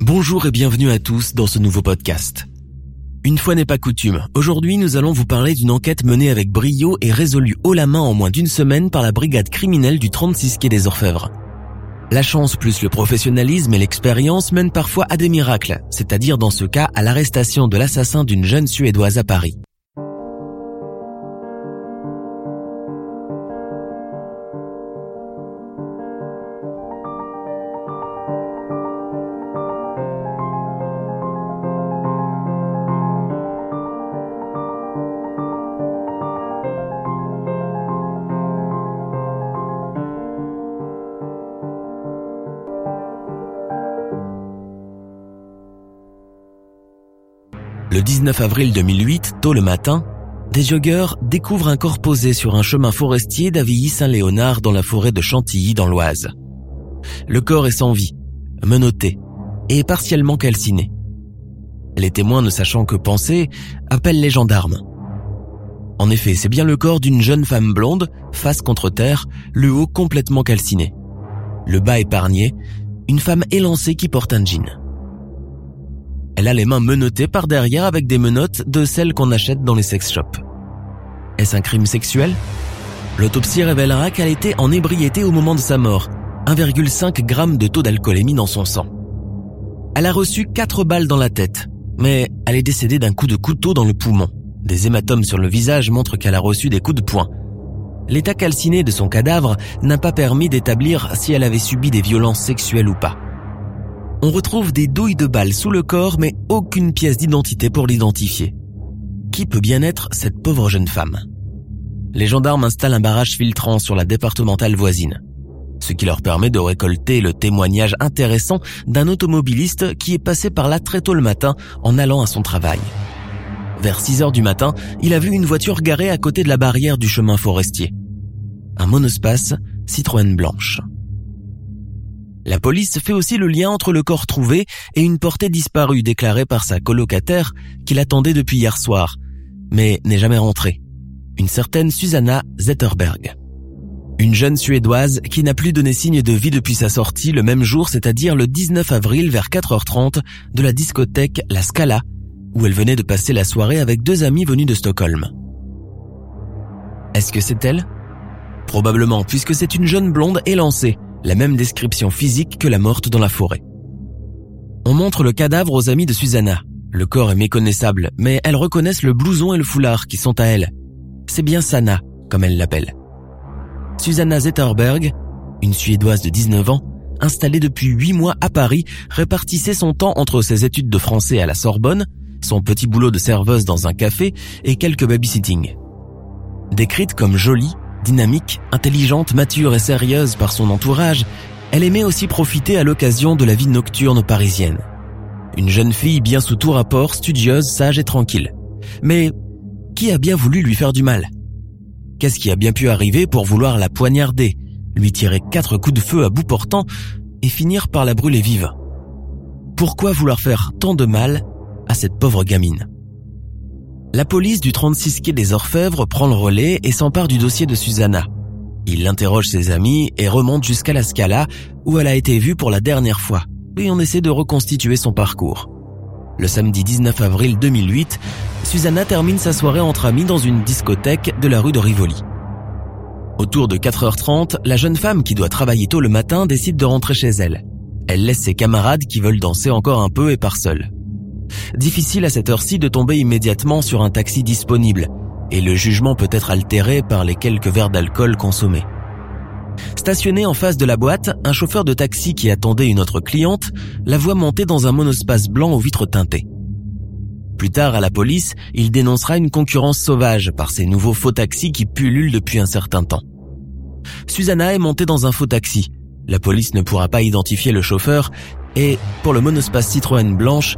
Bonjour et bienvenue à tous dans ce nouveau podcast. Une fois n'est pas coutume, aujourd'hui nous allons vous parler d'une enquête menée avec brio et résolue haut la main en moins d'une semaine par la brigade criminelle du 36 quai des Orfèvres. La chance plus le professionnalisme et l'expérience mènent parfois à des miracles, c'est-à-dire dans ce cas à l'arrestation de l'assassin d'une jeune Suédoise à Paris. 19 avril 2008, tôt le matin, des joggeurs découvrent un corps posé sur un chemin forestier d'Avilly-Saint-Léonard dans la forêt de Chantilly dans l'Oise. Le corps est sans vie, menotté et partiellement calciné. Les témoins ne sachant que penser appellent les gendarmes. En effet, c'est bien le corps d'une jeune femme blonde, face contre terre, le haut complètement calciné. Le bas épargné, une femme élancée qui porte un jean. Elle a les mains menottées par derrière avec des menottes de celles qu'on achète dans les sex shops. Est-ce un crime sexuel? L'autopsie révélera qu'elle était en ébriété au moment de sa mort, 1,5 g de taux d'alcoolémie dans son sang. Elle a reçu 4 balles dans la tête, mais elle est décédée d'un coup de couteau dans le poumon. Des hématomes sur le visage montrent qu'elle a reçu des coups de poing. L'état calciné de son cadavre n'a pas permis d'établir si elle avait subi des violences sexuelles ou pas. On retrouve des douilles de balles sous le corps, mais aucune pièce d'identité pour l'identifier. Qui peut bien être cette pauvre jeune femme? Les gendarmes installent un barrage filtrant sur la départementale voisine, ce qui leur permet de récolter le témoignage intéressant d'un automobiliste qui est passé par là très tôt le matin en allant à son travail. Vers 6 heures du matin, il a vu une voiture garée à côté de la barrière du chemin forestier. Un monospace Citroën blanche. La police fait aussi le lien entre le corps trouvé et une portée disparue déclarée par sa colocataire qu'il attendait depuis hier soir, mais n'est jamais rentrée. Une certaine Susanna Zetterberg. Une jeune Suédoise qui n'a plus donné signe de vie depuis sa sortie le même jour, c'est-à-dire le 19 avril vers 4h30 de la discothèque La Scala, où elle venait de passer la soirée avec deux amis venus de Stockholm. Est-ce que c'est elle? Probablement, puisque c'est une jeune blonde élancée, la même description physique que la morte dans la forêt. On montre le cadavre aux amis de Susanna. Le corps est méconnaissable, mais elles reconnaissent le blouson et le foulard qui sont à elle. C'est bien Sana, comme elle l'appelle. Susanna Zetterberg, une Suédoise de 19 ans, installée depuis 8 mois à Paris, répartissait son temps entre ses études de français à la Sorbonne, son petit boulot de serveuse dans un café et quelques babysitting. Décrite comme jolie, Dynamique, intelligente, mature et sérieuse par son entourage, elle aimait aussi profiter à l'occasion de la vie nocturne parisienne. Une jeune fille bien sous tout rapport, studieuse, sage et tranquille. Mais qui a bien voulu lui faire du mal? Qu'est-ce qui a bien pu arriver pour vouloir la poignarder, lui tirer quatre coups de feu à bout portant et finir par la brûler vive? Pourquoi vouloir faire tant de mal à cette pauvre gamine? La police du 36 quai des Orfèvres prend le relais et s'empare du dossier de Susanna. Il interroge ses amis et remonte jusqu'à la Scala où elle a été vue pour la dernière fois et on essaie de reconstituer son parcours. Le samedi 19 avril 2008, Susanna termine sa soirée entre amis dans une discothèque de la rue de Rivoli. Autour de 4h30, la jeune femme qui doit travailler tôt le matin décide de rentrer chez elle. Elle laisse ses camarades qui veulent danser encore un peu et part seule. Difficile à cette heure-ci de tomber immédiatement sur un taxi disponible, et le jugement peut être altéré par les quelques verres d'alcool consommés. Stationné en face de la boîte, un chauffeur de taxi qui attendait une autre cliente la voit monter dans un monospace blanc aux vitres teintées. Plus tard, à la police, il dénoncera une concurrence sauvage par ces nouveaux faux taxis qui pullulent depuis un certain temps. Susanna est montée dans un faux taxi. La police ne pourra pas identifier le chauffeur et, pour le monospace Citroën blanche,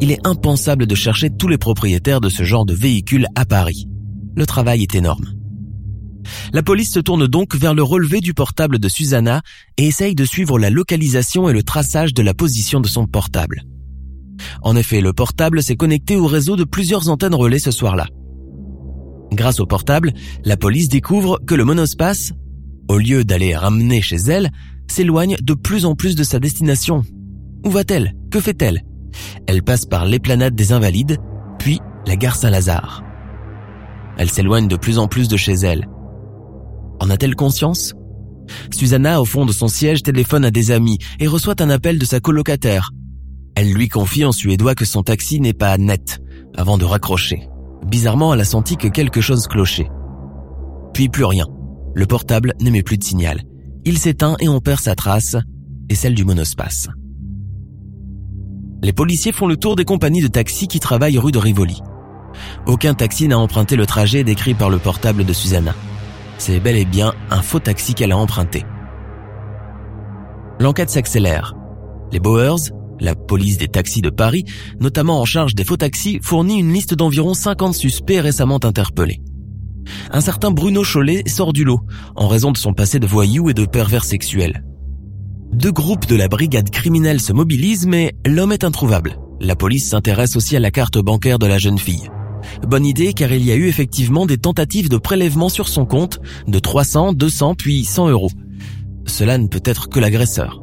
il est impensable de chercher tous les propriétaires de ce genre de véhicule à Paris. Le travail est énorme. La police se tourne donc vers le relevé du portable de Susanna et essaye de suivre la localisation et le traçage de la position de son portable. En effet, le portable s'est connecté au réseau de plusieurs antennes relais ce soir-là. Grâce au portable, la police découvre que le monospace, au lieu d'aller ramener chez elle, s'éloigne de plus en plus de sa destination. Où va-t-elle? Que fait-elle? Elle passe par l'éplanade des Invalides, puis la gare Saint-Lazare. Elle s'éloigne de plus en plus de chez elle. En a-t-elle conscience? Susanna, au fond de son siège, téléphone à des amis et reçoit un appel de sa colocataire. Elle lui confie en suédois que son taxi n'est pas net, avant de raccrocher. Bizarrement, elle a senti que quelque chose clochait. Puis plus rien. Le portable n'émet plus de signal. Il s'éteint et on perd sa trace, et celle du monospace. Les policiers font le tour des compagnies de taxis qui travaillent rue de Rivoli. Aucun taxi n'a emprunté le trajet décrit par le portable de Susanna c'est bel et bien un faux taxi qu'elle a emprunté. L'enquête s'accélère. Les Bowers, la police des taxis de Paris, notamment en charge des faux taxis, fournit une liste d'environ 50 suspects récemment interpellés. Un certain Bruno Chollet sort du lot, en raison de son passé de voyou et de pervers sexuel. Deux groupes de la brigade criminelle se mobilisent, mais l'homme est introuvable. La police s'intéresse aussi à la carte bancaire de la jeune fille. Bonne idée car il y a eu effectivement des tentatives de prélèvement sur son compte de 300, 200 puis 100 euros. Cela ne peut être que l'agresseur.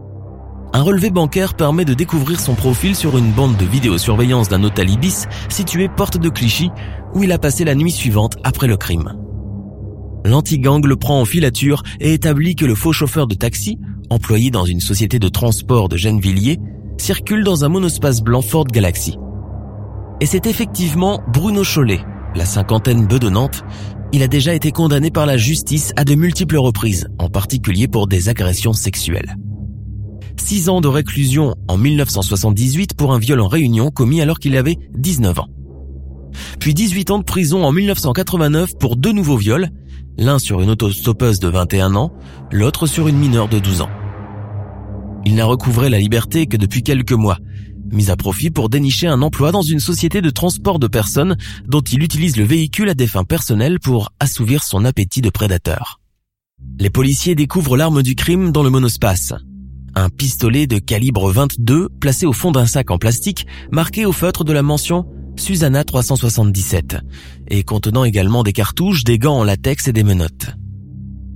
Un relevé bancaire permet de découvrir son profil sur une bande de vidéosurveillance d'un hôtel Ibis situé porte de Clichy où il a passé la nuit suivante après le crime. L'anti-gang le prend en filature et établit que le faux chauffeur de taxi, employé dans une société de transport de Gennevilliers, circule dans un monospace blanc Ford Galaxy. Et c'est effectivement Bruno Chollet, la cinquantaine bedonnante. Il a déjà été condamné par la justice à de multiples reprises, en particulier pour des agressions sexuelles. Six ans de réclusion en 1978 pour un viol en réunion commis alors qu'il avait 19 ans. Puis 18 ans de prison en 1989 pour deux nouveaux viols, l'un sur une autostoppeuse de 21 ans, l'autre sur une mineure de 12 ans. Il n'a recouvré la liberté que depuis quelques mois, mis à profit pour dénicher un emploi dans une société de transport de personnes dont il utilise le véhicule à des fins personnelles pour assouvir son appétit de prédateur. Les policiers découvrent l'arme du crime dans le monospace. Un pistolet de calibre 22 placé au fond d'un sac en plastique marqué au feutre de la mention Susanna 377 et contenant également des cartouches, des gants en latex et des menottes.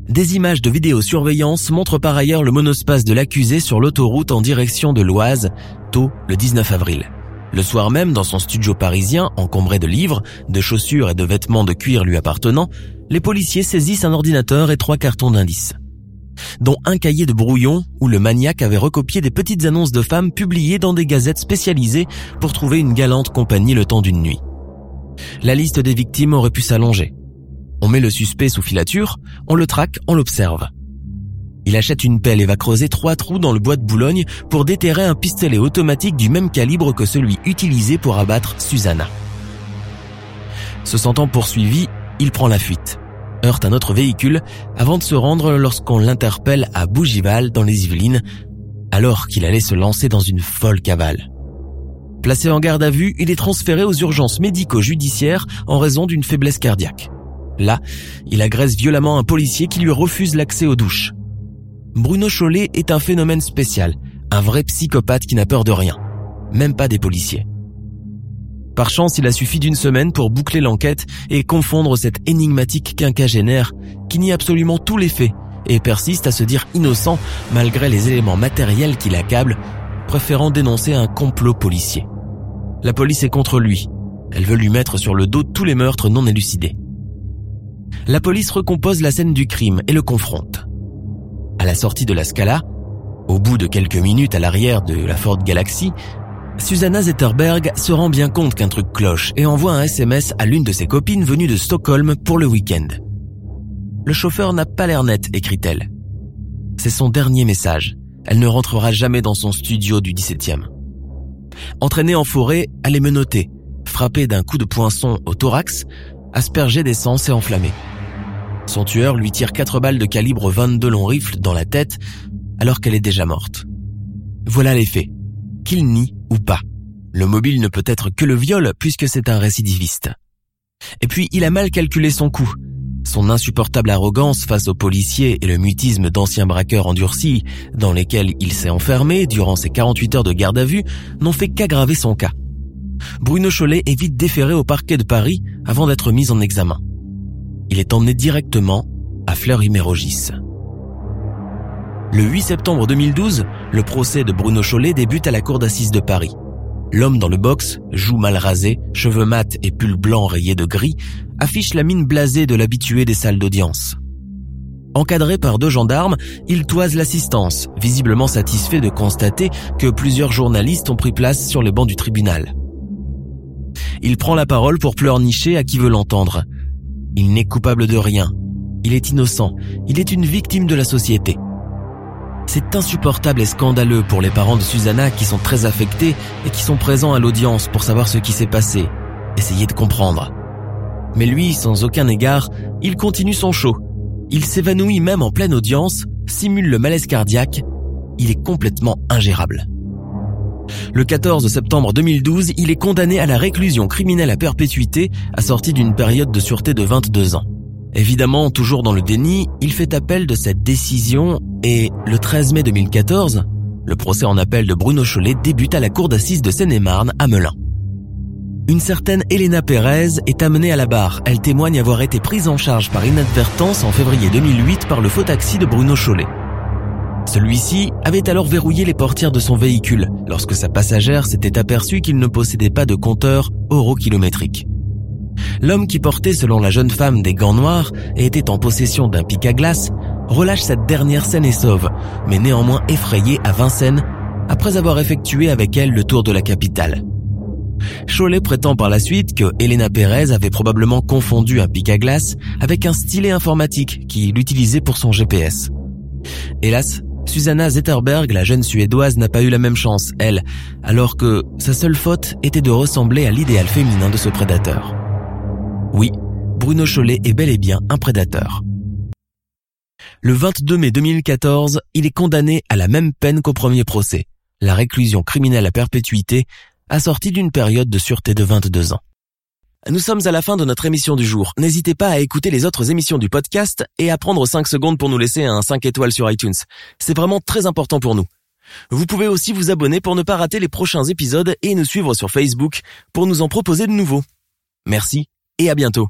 Des images de vidéosurveillance montrent par ailleurs le monospace de l'accusé sur l'autoroute en direction de l'Oise, tôt le 19 avril. Le soir même, dans son studio parisien, encombré de livres, de chaussures et de vêtements de cuir lui appartenant, les policiers saisissent un ordinateur et trois cartons d'indices dont un cahier de brouillon où le maniaque avait recopié des petites annonces de femmes publiées dans des gazettes spécialisées pour trouver une galante compagnie le temps d'une nuit. La liste des victimes aurait pu s'allonger. On met le suspect sous filature, on le traque, on l'observe. Il achète une pelle et va creuser trois trous dans le bois de Boulogne pour déterrer un pistolet automatique du même calibre que celui utilisé pour abattre Susanna. Se sentant poursuivi, il prend la fuite, heurte un autre véhicule avant de se rendre lorsqu'on l'interpelle à Bougival dans les Yvelines, alors qu'il allait se lancer dans une folle cavale. Placé en garde à vue, il est transféré aux urgences médico-judiciaires en raison d'une faiblesse cardiaque. Là, il agresse violemment un policier qui lui refuse l'accès aux douches. Bruno Chollet est un phénomène spécial, un vrai psychopathe qui n'a peur de rien, même pas des policiers. Par chance, il a suffi d'une semaine pour boucler l'enquête et confondre cet énigmatique quinquagénaire qui nie absolument tous les faits et persiste à se dire innocent malgré les éléments matériels qui l'accablent, préférant dénoncer un complot policier. La police est contre lui. Elle veut lui mettre sur le dos tous les meurtres non élucidés la police recompose la scène du crime et le confronte. À la sortie de la Scala, Au bout de quelques minutes à l'arrière de la Ford Galaxy, Susanna Zetterberg se rend bien compte qu'un truc cloche et envoie un SMS à l'une de ses copines venues de Stockholm pour le week-end. Le chauffeur n'a pas l'air net, écrit-elle. C'est son dernier message. Elle ne rentrera jamais dans son studio du 17e. Entraînée en forêt, elle est menottée, frappée d'un coup de poinçon au thorax, aspergée d'essence et enflammée. Son tueur lui tire quatre balles de calibre 22 long rifle dans la tête alors qu'elle est déjà morte. Voilà les faits. Qu'il nie ou pas. Le mobile ne peut être que le viol puisque c'est un récidiviste. Et puis il a mal calculé son coup. Son insupportable arrogance face aux policiers et le mutisme d'anciens braqueurs endurcis dans lesquels il s'est enfermé durant ses 48 heures de garde à vue n'ont fait qu'aggraver son cas. Bruno Chollet est vite déféré au parquet de Paris avant d'être mis en examen. Il est emmené directement à Fleury-Mérogis. Le 8 septembre 2012, le procès de Bruno Chollet débute à la cour d'assises de Paris. L'homme dans le box, joues mal rasées, cheveux mat et pull blanc rayé de gris, affiche la mine blasée de l'habitué des salles d'audience. Encadré par deux gendarmes, il toise l'assistance, visiblement satisfait de constater que plusieurs journalistes ont pris place sur le banc du tribunal. Il prend la parole pour pleurnicher à qui veut l'entendre. Il n'est coupable de rien. Il est innocent. Il est une victime de la société. C'est insupportable et scandaleux pour les parents de Susanna qui sont très affectés et qui sont présents à l'audience pour savoir ce qui s'est passé, essayer de comprendre. Mais lui, sans aucun égard, il continue son show. Il s'évanouit même en pleine audience, simule le malaise cardiaque, il est complètement ingérable. Le 14 septembre 2012, il est condamné à la réclusion criminelle à perpétuité, assortie d'une période de sûreté de 22 ans. Évidemment, toujours dans le déni, il fait appel de cette décision et le 13 mai 2014, le procès en appel de Bruno Chollet débute à la cour d'assises de Seine-et-Marne à Melun. Une certaine Elena Pérez est amenée à la barre. Elle témoigne avoir été prise en charge par inadvertance en février 2008 par le faux taxi de Bruno Chollet. Celui-ci avait alors verrouillé les portières de son véhicule lorsque sa passagère s'était aperçue qu'il ne possédait pas de compteur eurokilométrique. L'homme qui portait selon la jeune femme des gants noirs et était en possession d'un pic à glace relâche cette dernière scène et sauve, mais néanmoins effrayé à Vincennes après avoir effectué avec elle le tour de la capitale. Cholet prétend par la suite que Elena Pérez avait probablement confondu un pic à glace avec un stylet informatique qu'il utilisait pour son GPS. Hélas, Susanna Zetterberg, la jeune Suédoise, n'a pas eu la même chance, elle, alors que sa seule faute était de ressembler à l'idéal féminin de ce prédateur. Oui, Bruno Chollet est bel et bien un prédateur. Le 22 mai 2014, il est condamné à la même peine qu'au premier procès, la réclusion criminelle à perpétuité, assortie d'une période de sûreté de 22 ans. Nous sommes à la fin de notre émission du jour. N'hésitez pas à écouter les autres émissions du podcast et à prendre 5 secondes pour nous laisser un 5 étoiles sur iTunes. C'est vraiment très important pour nous. Vous pouvez aussi vous abonner pour ne pas rater les prochains épisodes et nous suivre sur Facebook pour nous en proposer de nouveaux. Merci et à bientôt.